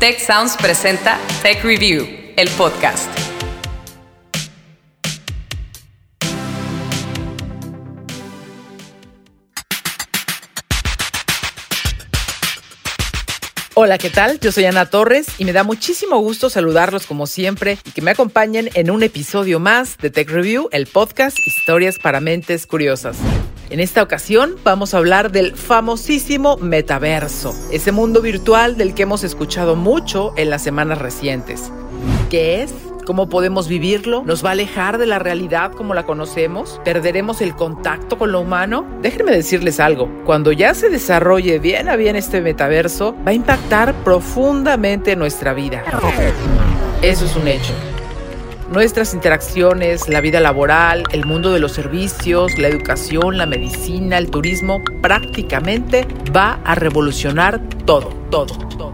Tech Sounds presenta Tech Review, el podcast. Hola, ¿qué tal? Yo soy Ana Torres y me da muchísimo gusto saludarlos como siempre y que me acompañen en un episodio más de Tech Review, el podcast Historias para Mentes Curiosas. En esta ocasión vamos a hablar del famosísimo metaverso, ese mundo virtual del que hemos escuchado mucho en las semanas recientes. ¿Qué es? ¿Cómo podemos vivirlo? ¿Nos va a alejar de la realidad como la conocemos? ¿Perderemos el contacto con lo humano? Déjenme decirles algo, cuando ya se desarrolle bien a bien este metaverso, va a impactar profundamente nuestra vida. Eso es un hecho nuestras interacciones, la vida laboral, el mundo de los servicios, la educación, la medicina, el turismo, prácticamente va a revolucionar todo, todo, todo.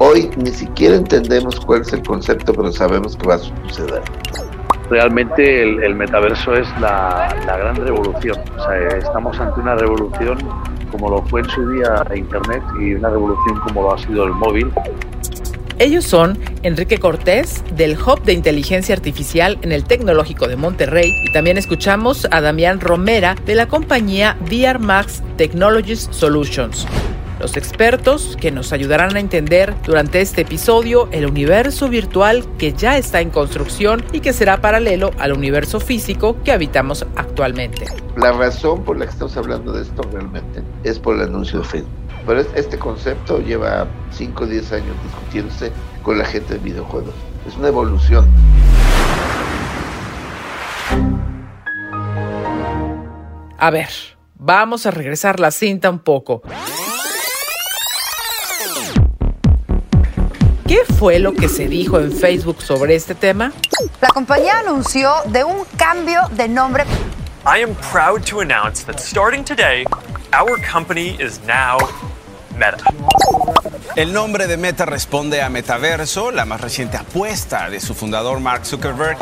Hoy ni siquiera entendemos cuál es el concepto, pero sabemos que va a suceder. Realmente el, metaverso es la, la, gran revolución. O sea, estamos ante una revolución como lo fue en su día Internet y una revolución como lo ha sido el móvil ellos son Enrique Cortés del Hub de Inteligencia Artificial en el Tecnológico de Monterrey y también escuchamos a Damián Romera de la compañía VR Max Technologies Solutions. Los expertos que nos ayudarán a entender durante este episodio el universo virtual que ya está en construcción y que será paralelo al universo físico que habitamos actualmente. La razón por la que estamos hablando de esto realmente es por el anuncio de Facebook pero este concepto lleva 5 o 10 años discutiéndose con la gente de videojuegos. Es una evolución. A ver, vamos a regresar la cinta un poco. ¿Qué fue lo que se dijo en Facebook sobre este tema? La compañía anunció de un cambio de nombre. I am proud to announce that starting today, our company is now Meta. El nombre de Meta responde a Metaverso, la más reciente apuesta de su fundador Mark Zuckerberg.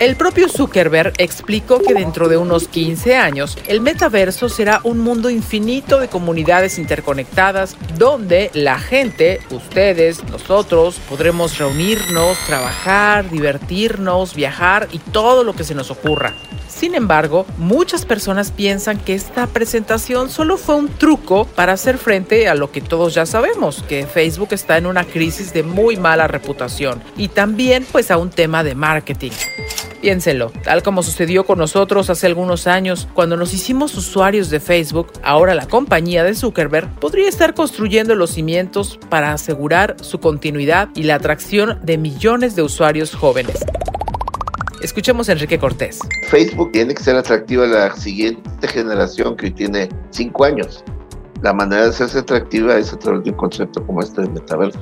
El propio Zuckerberg explicó que dentro de unos 15 años el metaverso será un mundo infinito de comunidades interconectadas donde la gente, ustedes, nosotros, podremos reunirnos, trabajar, divertirnos, viajar y todo lo que se nos ocurra. Sin embargo, muchas personas piensan que esta presentación solo fue un truco para hacer frente a lo que todos ya sabemos, que Facebook está en una crisis de muy mala reputación y también pues a un tema de marketing. Piénselo, tal como sucedió con nosotros hace algunos años, cuando nos hicimos usuarios de Facebook, ahora la compañía de Zuckerberg podría estar construyendo los cimientos para asegurar su continuidad y la atracción de millones de usuarios jóvenes. Escuchemos a Enrique Cortés. Facebook tiene que ser atractiva a la siguiente generación que hoy tiene cinco años. La manera de hacerse atractiva es a través de un concepto como este de metaverso.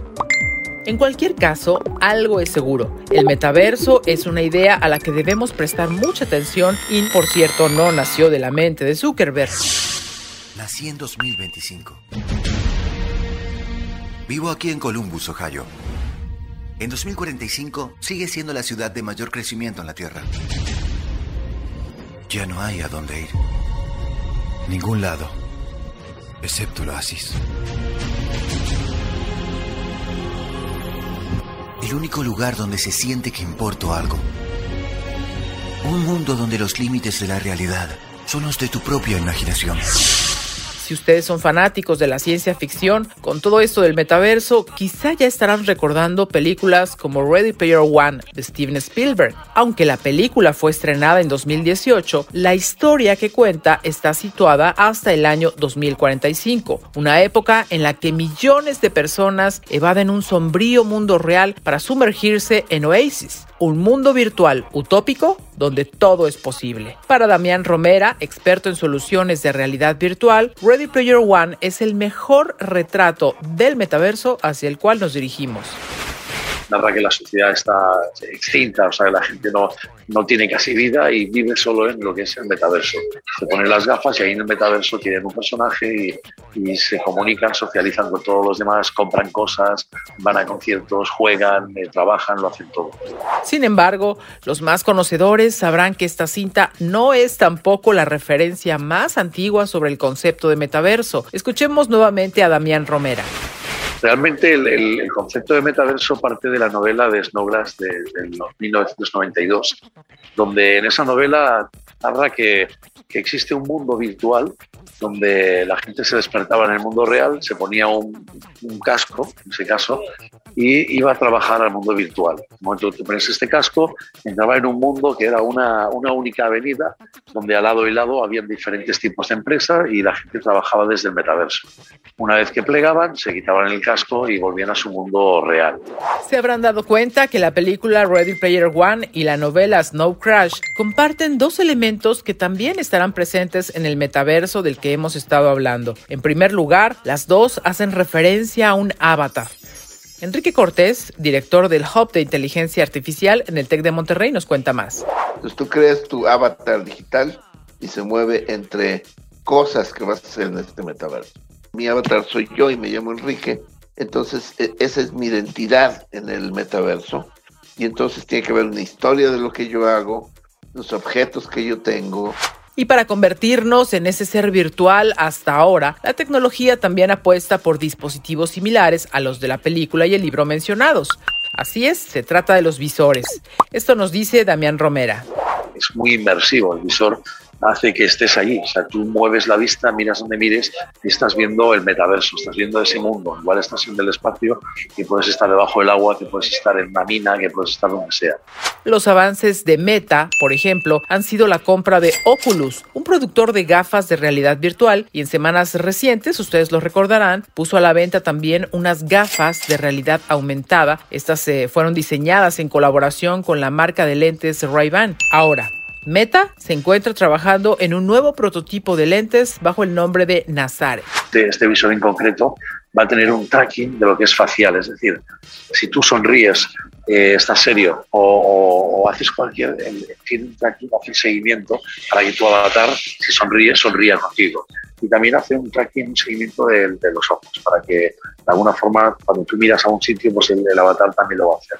En cualquier caso, algo es seguro. El metaverso es una idea a la que debemos prestar mucha atención y, por cierto, no nació de la mente de Zuckerberg. Nací en 2025. Vivo aquí en Columbus, Ohio. En 2045 sigue siendo la ciudad de mayor crecimiento en la Tierra. Ya no hay a dónde ir. Ningún lado, excepto el oasis. El único lugar donde se siente que importo algo. Un mundo donde los límites de la realidad son los de tu propia imaginación si ustedes son fanáticos de la ciencia ficción, con todo esto del metaverso, quizá ya estarán recordando películas como Ready Player One de Steven Spielberg. Aunque la película fue estrenada en 2018, la historia que cuenta está situada hasta el año 2045, una época en la que millones de personas evaden un sombrío mundo real para sumergirse en Oasis, un mundo virtual utópico donde todo es posible. Para Damián Romera, experto en soluciones de realidad virtual, Ready Player One es el mejor retrato del metaverso hacia el cual nos dirigimos narra que la sociedad está extinta, o sea, que la gente no, no tiene casi vida y vive solo en lo que es el metaverso. Se ponen las gafas y ahí en el metaverso tienen un personaje y, y se comunican, socializan con todos los demás, compran cosas, van a conciertos, juegan, eh, trabajan, lo hacen todo. Sin embargo, los más conocedores sabrán que esta cinta no es tampoco la referencia más antigua sobre el concepto de metaverso. Escuchemos nuevamente a Damián Romera. Realmente el, concepto de metaverso parte de la novela de Snowgrass de, de 1992, donde en esa novela narra que, que existe un mundo virtual donde la gente se despertaba en el mundo real, se ponía un, casco, en ese caso, y iba a trabajar al mundo virtual. En pones este casco, entraba en un mundo que era una, una única avenida, donde al lado y lado habían diferentes tipos de empresas y la gente trabajaba desde el metaverso. Una vez que plegaban, se quitaban el casco y volvían a su mundo real. Se habrán dado cuenta que la película Ready Player One y la novela Snow Crash comparten dos elementos que también estarán presentes en el metaverso del que hemos estado hablando. En primer lugar, las dos hacen referencia a un avatar. Enrique Cortés, director del Hub de Inteligencia Artificial en el TEC de Monterrey, nos cuenta más. Entonces tú creas tu avatar digital y se mueve entre cosas que vas a hacer en este metaverso. Mi avatar soy yo y me llamo Enrique, entonces e, esa es mi identidad en el metaverso y entonces tiene que haber una historia de lo que yo hago, los objetos que yo tengo, y para convertirnos en ese ser virtual hasta ahora, la tecnología también apuesta por dispositivos similares a los de la película y el libro mencionados. Así es, se trata de los visores. Esto nos dice Damián Romera. Es muy inmersivo el visor hace que estés allí. O sea, tú mueves la vista, miras donde mires y estás viendo el metaverso, estás viendo ese mundo. Igual estás en el espacio y puedes estar debajo del agua, que puedes estar en una mina, que puedes estar donde sea. Los avances de Meta, por ejemplo, han sido la compra de Oculus, un productor de gafas de realidad virtual, y en semanas recientes, ustedes lo recordarán, puso a la venta también unas gafas de realidad aumentada. Estas eh, fueron diseñadas en colaboración con la marca de lentes Ray-Ban. Ahora, Meta se encuentra trabajando en un nuevo prototipo de lentes bajo el nombre de Nazare. Este, visor en concreto va a tener un tracking de lo que es facial, es decir, si tú sonríes, eh, estás serio o, haces cualquier, tiene un tracking, hace seguimiento para que tu avatar, si sonríes, sonría contigo y también hace un tracking, un seguimiento de, los ojos, para que de alguna forma cuando tú miras a un sitio, pues el, avatar también lo va a hacer.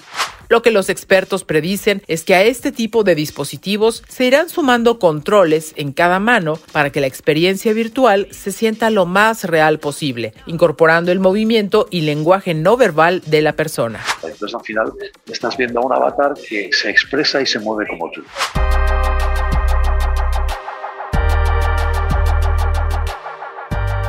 Lo que los expertos predicen es que a este tipo de dispositivos se irán sumando controles en cada mano para que la experiencia virtual se sienta lo más real posible, incorporando el movimiento y lenguaje no verbal de la persona. Entonces al final estás viendo a un avatar que se expresa y se mueve como tú.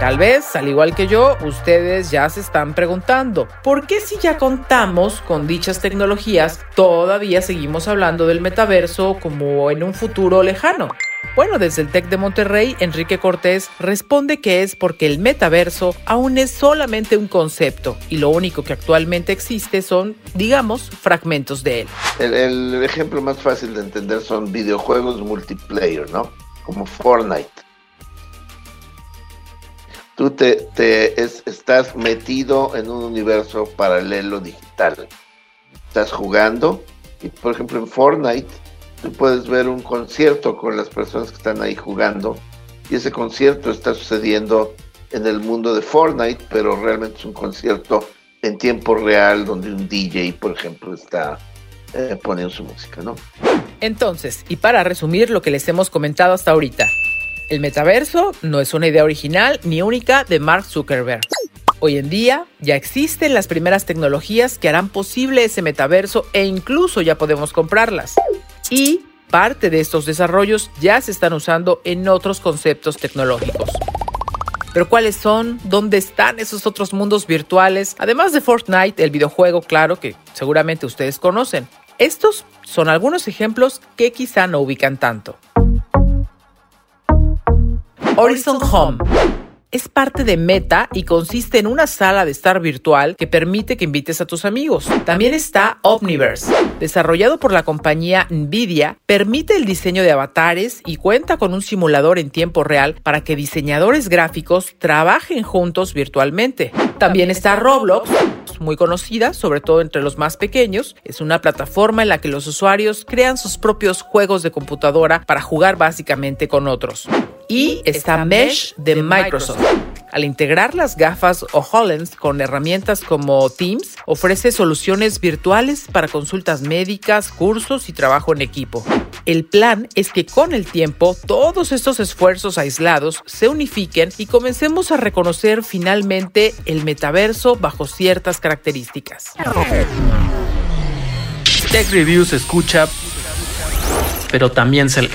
Tal vez, al igual que yo, ustedes ya se están preguntando, ¿por qué si ya contamos con dichas tecnologías, todavía seguimos hablando del metaverso como en un futuro lejano? Bueno, desde el TEC de Monterrey, Enrique Cortés responde que es porque el metaverso aún es solamente un concepto y lo único que actualmente existe son, digamos, fragmentos de él. El, el ejemplo más fácil de entender son videojuegos multiplayer, ¿no? Como Fortnite tú te, estás metido en un universo paralelo digital. Estás jugando y, por ejemplo, en Fortnite, tú puedes ver un concierto con las personas que están ahí jugando y ese concierto está sucediendo en el mundo de Fortnite, pero realmente es un concierto en tiempo real donde un DJ, por ejemplo, está eh, poniendo su música, ¿no? Entonces, y para resumir lo que les hemos comentado hasta ahorita, el metaverso no es una idea original ni única de Mark Zuckerberg. Hoy en día ya existen las primeras tecnologías que harán posible ese metaverso e incluso ya podemos comprarlas. Y parte de estos desarrollos ya se están usando en otros conceptos tecnológicos. Pero ¿cuáles son? ¿Dónde están esos otros mundos virtuales? Además de Fortnite, el videojuego, claro, que seguramente ustedes conocen. Estos son algunos ejemplos que quizá no ubican tanto. Horizon Home es parte de Meta y consiste en una sala de estar virtual que permite que invites a tus amigos. También está Omniverse, desarrollado por la compañía Nvidia, permite el diseño de avatares y cuenta con un simulador en tiempo real para que diseñadores gráficos trabajen juntos virtualmente. También está Roblox, muy conocida, sobre todo entre los más pequeños. Es una plataforma en la que los usuarios crean sus propios juegos de computadora para jugar básicamente con otros y está Mesh de Microsoft. Al integrar las gafas o HoloLens con herramientas como Teams, ofrece soluciones virtuales para consultas médicas, cursos y trabajo en equipo. El plan es que con el tiempo todos estos esfuerzos aislados se unifiquen y comencemos a reconocer finalmente el metaverso bajo ciertas características. Tech Review se escucha, pero también se lee.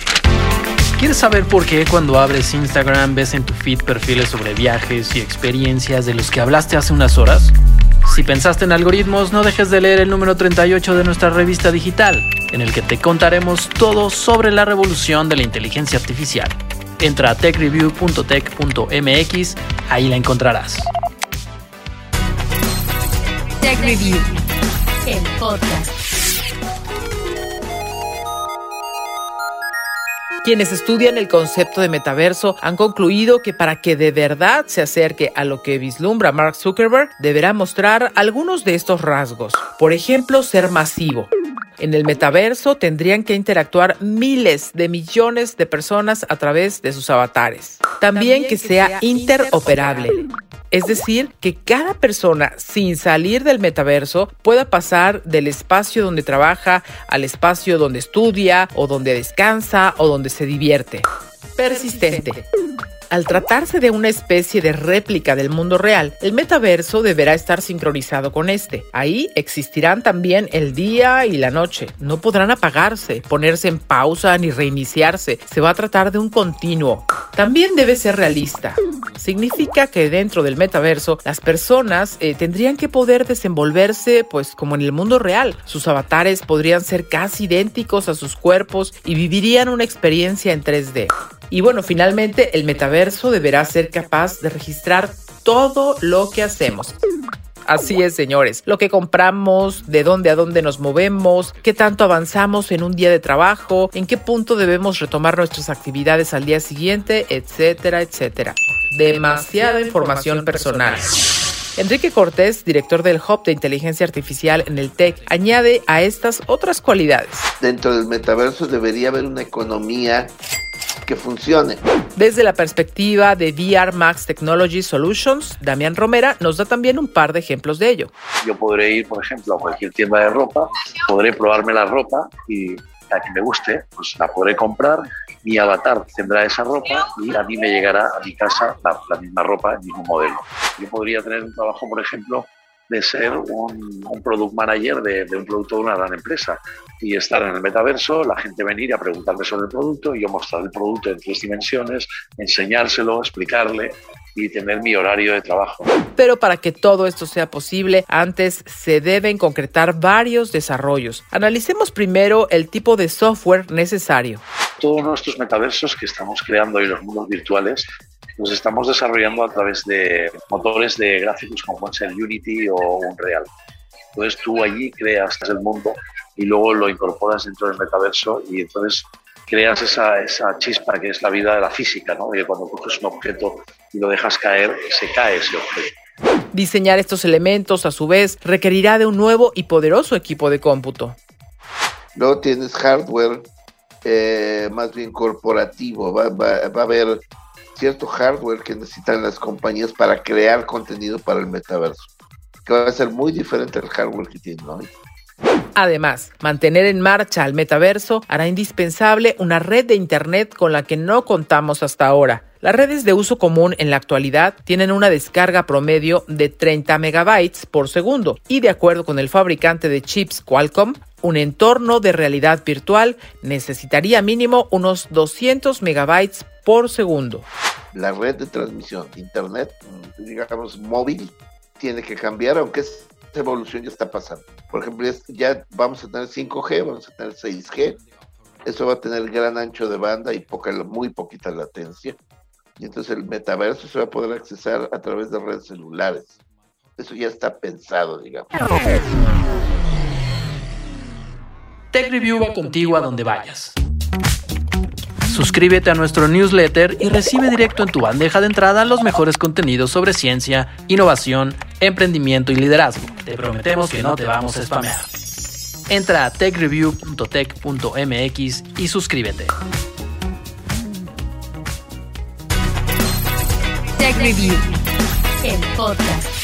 ¿Quieres saber por qué cuando abres Instagram ves en tu feed perfiles sobre viajes y experiencias de los que hablaste hace unas horas? Si pensaste en algoritmos, no dejes de leer el número 38 de nuestra revista digital, en el que te contaremos todo sobre la revolución de la inteligencia artificial. Entra a techreview.tech.mx, ahí la encontrarás. Tech Review, el podcast. Quienes estudian el concepto de metaverso han concluido que para que de verdad se acerque a lo que vislumbra Mark Zuckerberg, deberá mostrar algunos de estos rasgos. Por ejemplo, ser masivo. En el metaverso tendrían que interactuar miles de millones de personas a través de sus avatares. También que sea interoperable. Es decir, que cada persona sin salir del metaverso pueda pasar del espacio donde trabaja al espacio donde estudia o donde descansa o donde se divierte. Persistente. Al tratarse de una especie de réplica del mundo real, el metaverso deberá estar sincronizado con este. Ahí existirán también el día y la noche. No podrán apagarse, ponerse en pausa ni reiniciarse. Se va a tratar de un continuo. También debe ser realista. Significa que dentro del metaverso las personas eh, tendrían que poder desenvolverse pues como en el mundo real. Sus avatares podrían ser casi idénticos a sus cuerpos y vivirían una experiencia en 3D. Y bueno, finalmente el metaverso deberá ser capaz de registrar todo lo que hacemos. Así es, señores. Lo que compramos, de dónde a dónde nos movemos, qué tanto avanzamos en un día de trabajo, en qué punto debemos retomar nuestras actividades al día siguiente, etcétera, etcétera. Demasiada información personal. Enrique Cortés, director del Hub de Inteligencia Artificial en el TEC, añade a estas otras cualidades. Dentro del metaverso debería haber una economía que funcione. Desde la perspectiva de VR Max Technology Solutions, Damián Romera nos da también un par de ejemplos de ello. Yo podré ir, por ejemplo, a cualquier tienda de ropa, podré probarme la ropa y la que me guste, pues la podré comprar, mi avatar tendrá esa ropa y a mí me llegará a mi casa la, la misma ropa, el mismo modelo. Yo podría tener un trabajo, por ejemplo, de ser un, un product manager de, de, un producto de una gran empresa y estar en el metaverso, la gente venir a preguntarme sobre el producto y yo mostrar el producto en tres dimensiones, enseñárselo, explicarle y tener mi horario de trabajo. Pero para que todo esto sea posible, antes se deben concretar varios desarrollos. Analicemos primero el tipo de software necesario. Todos nuestros metaversos que estamos creando y los mundos virtuales los estamos desarrollando a través de motores de gráficos como pueden ser Unity o Unreal. Entonces tú allí creas el mundo y luego lo incorporas dentro del metaverso y entonces creas esa, esa chispa que es la vida de la física, ¿no? Que cuando coges un objeto y lo dejas caer, se cae ese objeto. Diseñar estos elementos, a su vez, requerirá de un nuevo y poderoso equipo de cómputo. Luego tienes hardware eh, más bien corporativo, va, va, va a haber cierto hardware que necesitan las compañías para crear contenido para el metaverso, que va a ser muy diferente al hardware que tienen hoy. Además, mantener en marcha al metaverso hará indispensable una red de Internet con la que no contamos hasta ahora. Las redes de uso común en la actualidad tienen una descarga promedio de 30 megabytes por segundo y de acuerdo con el fabricante de chips Qualcomm, un entorno de realidad virtual necesitaría mínimo unos 200 megabytes por segundo. La red de transmisión Internet, digamos móvil, tiene que cambiar, aunque esta evolución ya está pasando. Por ejemplo, ya vamos a tener 5G, vamos a tener 6G. Eso va a tener gran ancho de banda y poca, muy poquita latencia. Y entonces el metaverso se va a poder accesar a través de redes celulares. Eso ya está pensado, digamos. Tech Review va contigo a donde vayas. Suscríbete a nuestro newsletter y recibe directo en tu bandeja de entrada los mejores contenidos sobre ciencia, innovación, emprendimiento y liderazgo. Te prometemos que no te vamos a spamear. Entra a techreview.tech.mx y suscríbete. Tech Review, el podcast.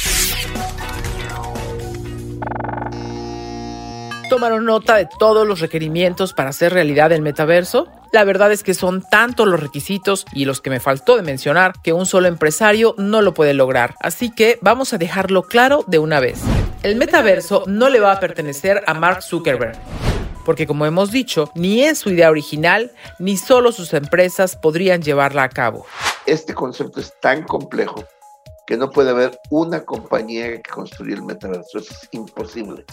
¿Tomaron nota de todos los requerimientos para hacer realidad el metaverso? La verdad es que son tantos los requisitos y los que me faltó de mencionar que un solo empresario no lo puede lograr. Así que vamos a dejarlo claro de una vez. El metaverso no le va a pertenecer a Mark Zuckerberg porque como hemos dicho, ni es su idea original, ni solo sus empresas podrían llevarla a cabo. Este concepto es tan complejo que no puede haber una compañía que construya el metaverso, es imposible.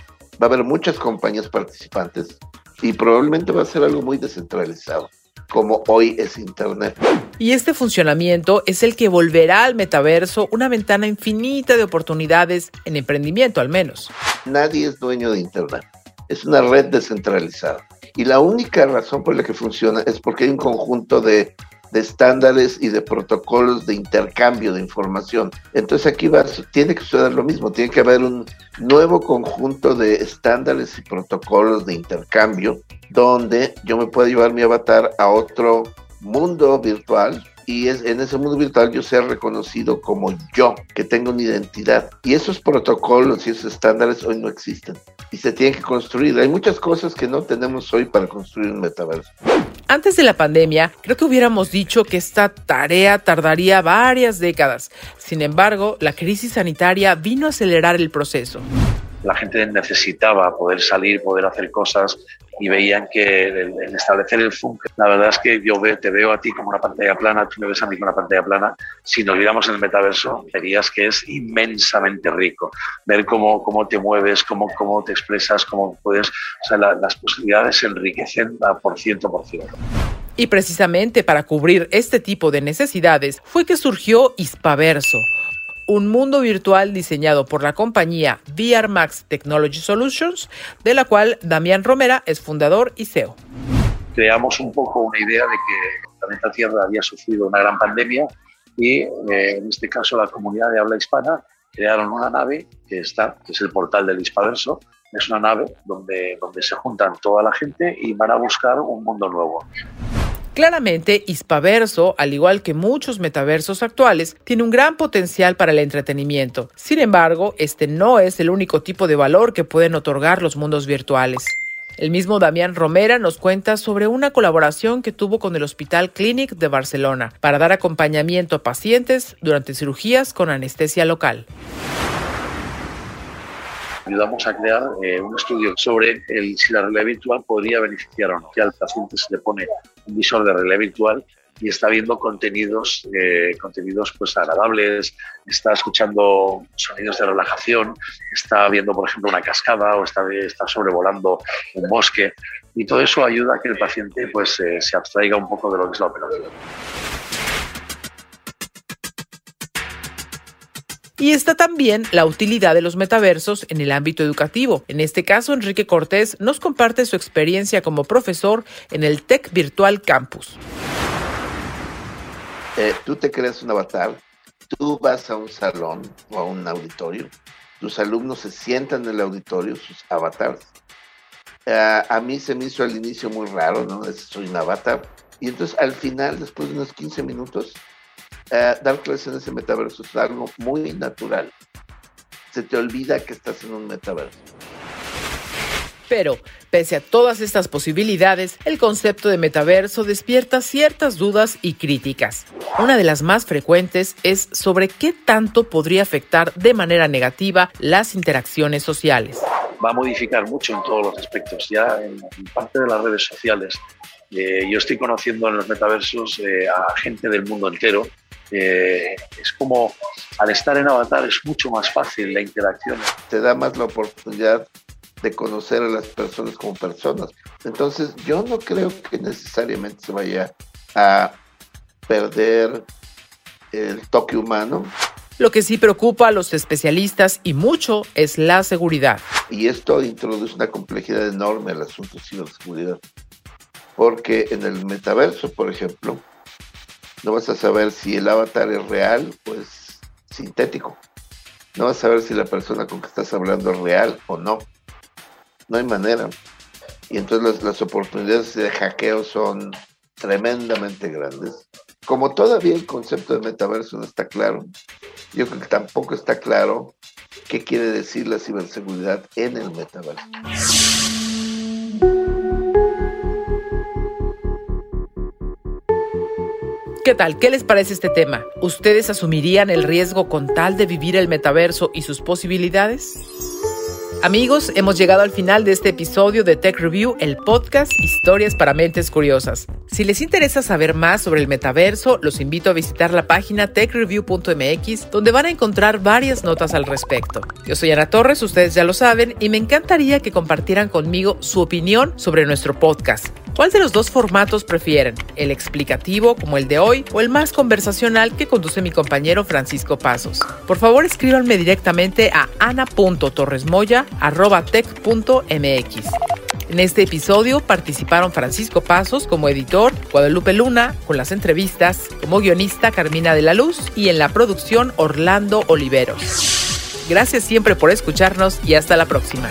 Va a haber muchas compañías participantes y probablemente va a ser algo muy descentralizado como hoy es Internet. Y este funcionamiento es el que volverá al metaverso una ventana infinita de oportunidades en emprendimiento al menos. Nadie es dueño de Internet es una red descentralizada. Y la única razón por la que funciona es porque hay un conjunto de, estándares y de protocolos de intercambio de información. Entonces aquí va, tiene que suceder lo mismo, tiene que haber un nuevo conjunto de estándares y protocolos de intercambio donde yo me puedo llevar mi avatar a otro mundo virtual y es, en ese mundo virtual yo sea reconocido como yo, que tengo una identidad. Y esos protocolos y esos estándares hoy no existen y se tienen que construir. Hay muchas cosas que no tenemos hoy para construir un metaverso. Antes de la pandemia, creo que hubiéramos dicho que esta tarea tardaría varias décadas. Sin embargo, la crisis sanitaria vino a acelerar el proceso la gente necesitaba poder salir, poder hacer cosas y veían que el, establecer el funk, la verdad es que yo te veo a ti como una pantalla plana, tú me ves a mí como una pantalla plana, si nos viéramos en el metaverso, verías que es inmensamente rico, ver cómo, cómo te mueves, cómo, cómo te expresas, cómo puedes, o sea, las posibilidades enriquecen por ciento por ciento. Y precisamente para cubrir este tipo de necesidades fue que surgió Hispaverso, un mundo virtual diseñado por la compañía VR Max Technology Solutions, de la cual Damián Romera es fundador y CEO. Creamos un poco una idea de que el planeta Tierra había sufrido una gran pandemia y eh, en este caso la comunidad de habla hispana crearon una nave que está, que es el portal del Hispaverso, es una nave donde, donde se juntan toda la gente y van a buscar un mundo nuevo. Claramente, Hispaverso, al igual que muchos metaversos actuales, tiene un gran potencial para el entretenimiento. Sin embargo, este no es el único tipo de valor que pueden otorgar los mundos virtuales. El mismo Damián Romera nos cuenta sobre una colaboración que tuvo con el Hospital Clinic de Barcelona para dar acompañamiento a pacientes durante cirugías con anestesia local ayudamos a crear eh, un estudio sobre el, si la realidad virtual podría beneficiar o no. Que al paciente se le pone un visor de realidad virtual y está viendo contenidos, eh, contenidos pues agradables, está escuchando sonidos de relajación, está viendo, por ejemplo, una cascada o está, está sobrevolando un bosque. Y todo eso ayuda a que el paciente pues, eh, se abstraiga un poco de lo que es la operación. Y está también la utilidad de los metaversos en el ámbito educativo. En este caso, Enrique Cortés nos comparte su experiencia como profesor en el Tech Virtual Campus. Eh, tú te creas un avatar, tú vas a un salón o a un auditorio, tus alumnos se sientan en el auditorio, sus avatars. Eh, a mí se me hizo al inicio muy raro, ¿no? Soy un avatar. Y entonces al final, después de unos 15 minutos, eh, dar clases en ese metaverso es algo muy natural. Se te olvida que estás en un metaverso. Pero, pese a todas estas posibilidades, el concepto de metaverso despierta ciertas dudas y críticas. Una de las más frecuentes es sobre qué tanto podría afectar de manera negativa las interacciones sociales. Va a modificar mucho en todos los aspectos. Ya en, parte de las redes sociales, eh, yo estoy conociendo en los metaversos eh, a gente del mundo entero eh, es como al estar en Avatar es mucho más fácil la interacción. Te da más la oportunidad de conocer a las personas como personas. Entonces yo no creo que necesariamente se vaya a perder el toque humano. Lo que sí preocupa a los especialistas y mucho es la seguridad. Y esto introduce una complejidad enorme al asunto de ciberseguridad. Porque en el metaverso, por ejemplo, no vas a saber si el avatar es real o es sintético. No vas a saber si la persona con que estás hablando es real o no. No hay manera. Y entonces las, oportunidades de hackeo son tremendamente grandes. Como todavía el concepto de metaverso no está claro, yo creo que tampoco está claro qué quiere decir la ciberseguridad en el metaverso. ¿Qué tal? ¿Qué les parece este tema? ¿Ustedes asumirían el riesgo con tal de vivir el metaverso y sus posibilidades? Amigos, hemos llegado al final de este episodio de Tech Review, el podcast Historias para Mentes Curiosas. Si les interesa saber más sobre el metaverso, los invito a visitar la página techreview.mx, donde van a encontrar varias notas al respecto. Yo soy Ana Torres, ustedes ya lo saben, y me encantaría que compartieran conmigo su opinión sobre nuestro podcast. ¿Cuál de los dos formatos prefieren? ¿El explicativo como el de hoy o el más conversacional que conduce mi compañero Francisco Pasos? Por favor escríbanme directamente a ana.torresmoya.tech.mx. En este episodio participaron Francisco Pasos como editor, Guadalupe Luna con las entrevistas, como guionista Carmina de la Luz y en la producción Orlando Oliveros. Gracias siempre por escucharnos y hasta la próxima.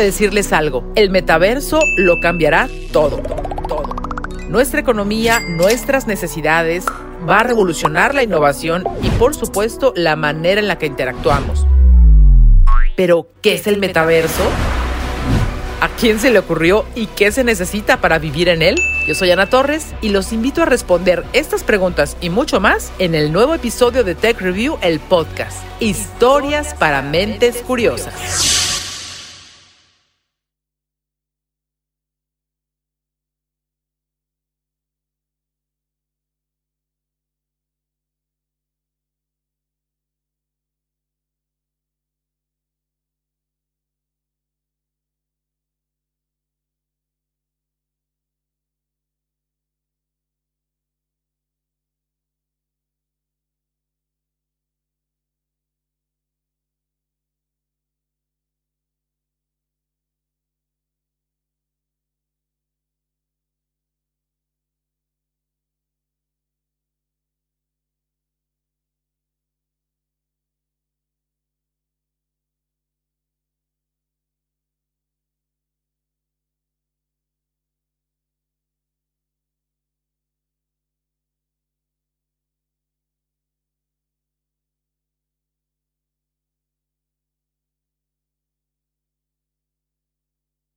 Decirles algo, el metaverso lo cambiará todo, todo. Nuestra economía, nuestras necesidades, va a revolucionar la innovación y por supuesto la manera en la que interactuamos. Pero, ¿qué es el metaverso? ¿A quién se le ocurrió y qué se necesita para vivir en él? Yo soy Ana Torres y los invito a responder estas preguntas y mucho más en el nuevo episodio de Tech Review, el podcast. Historias para mentes curiosas.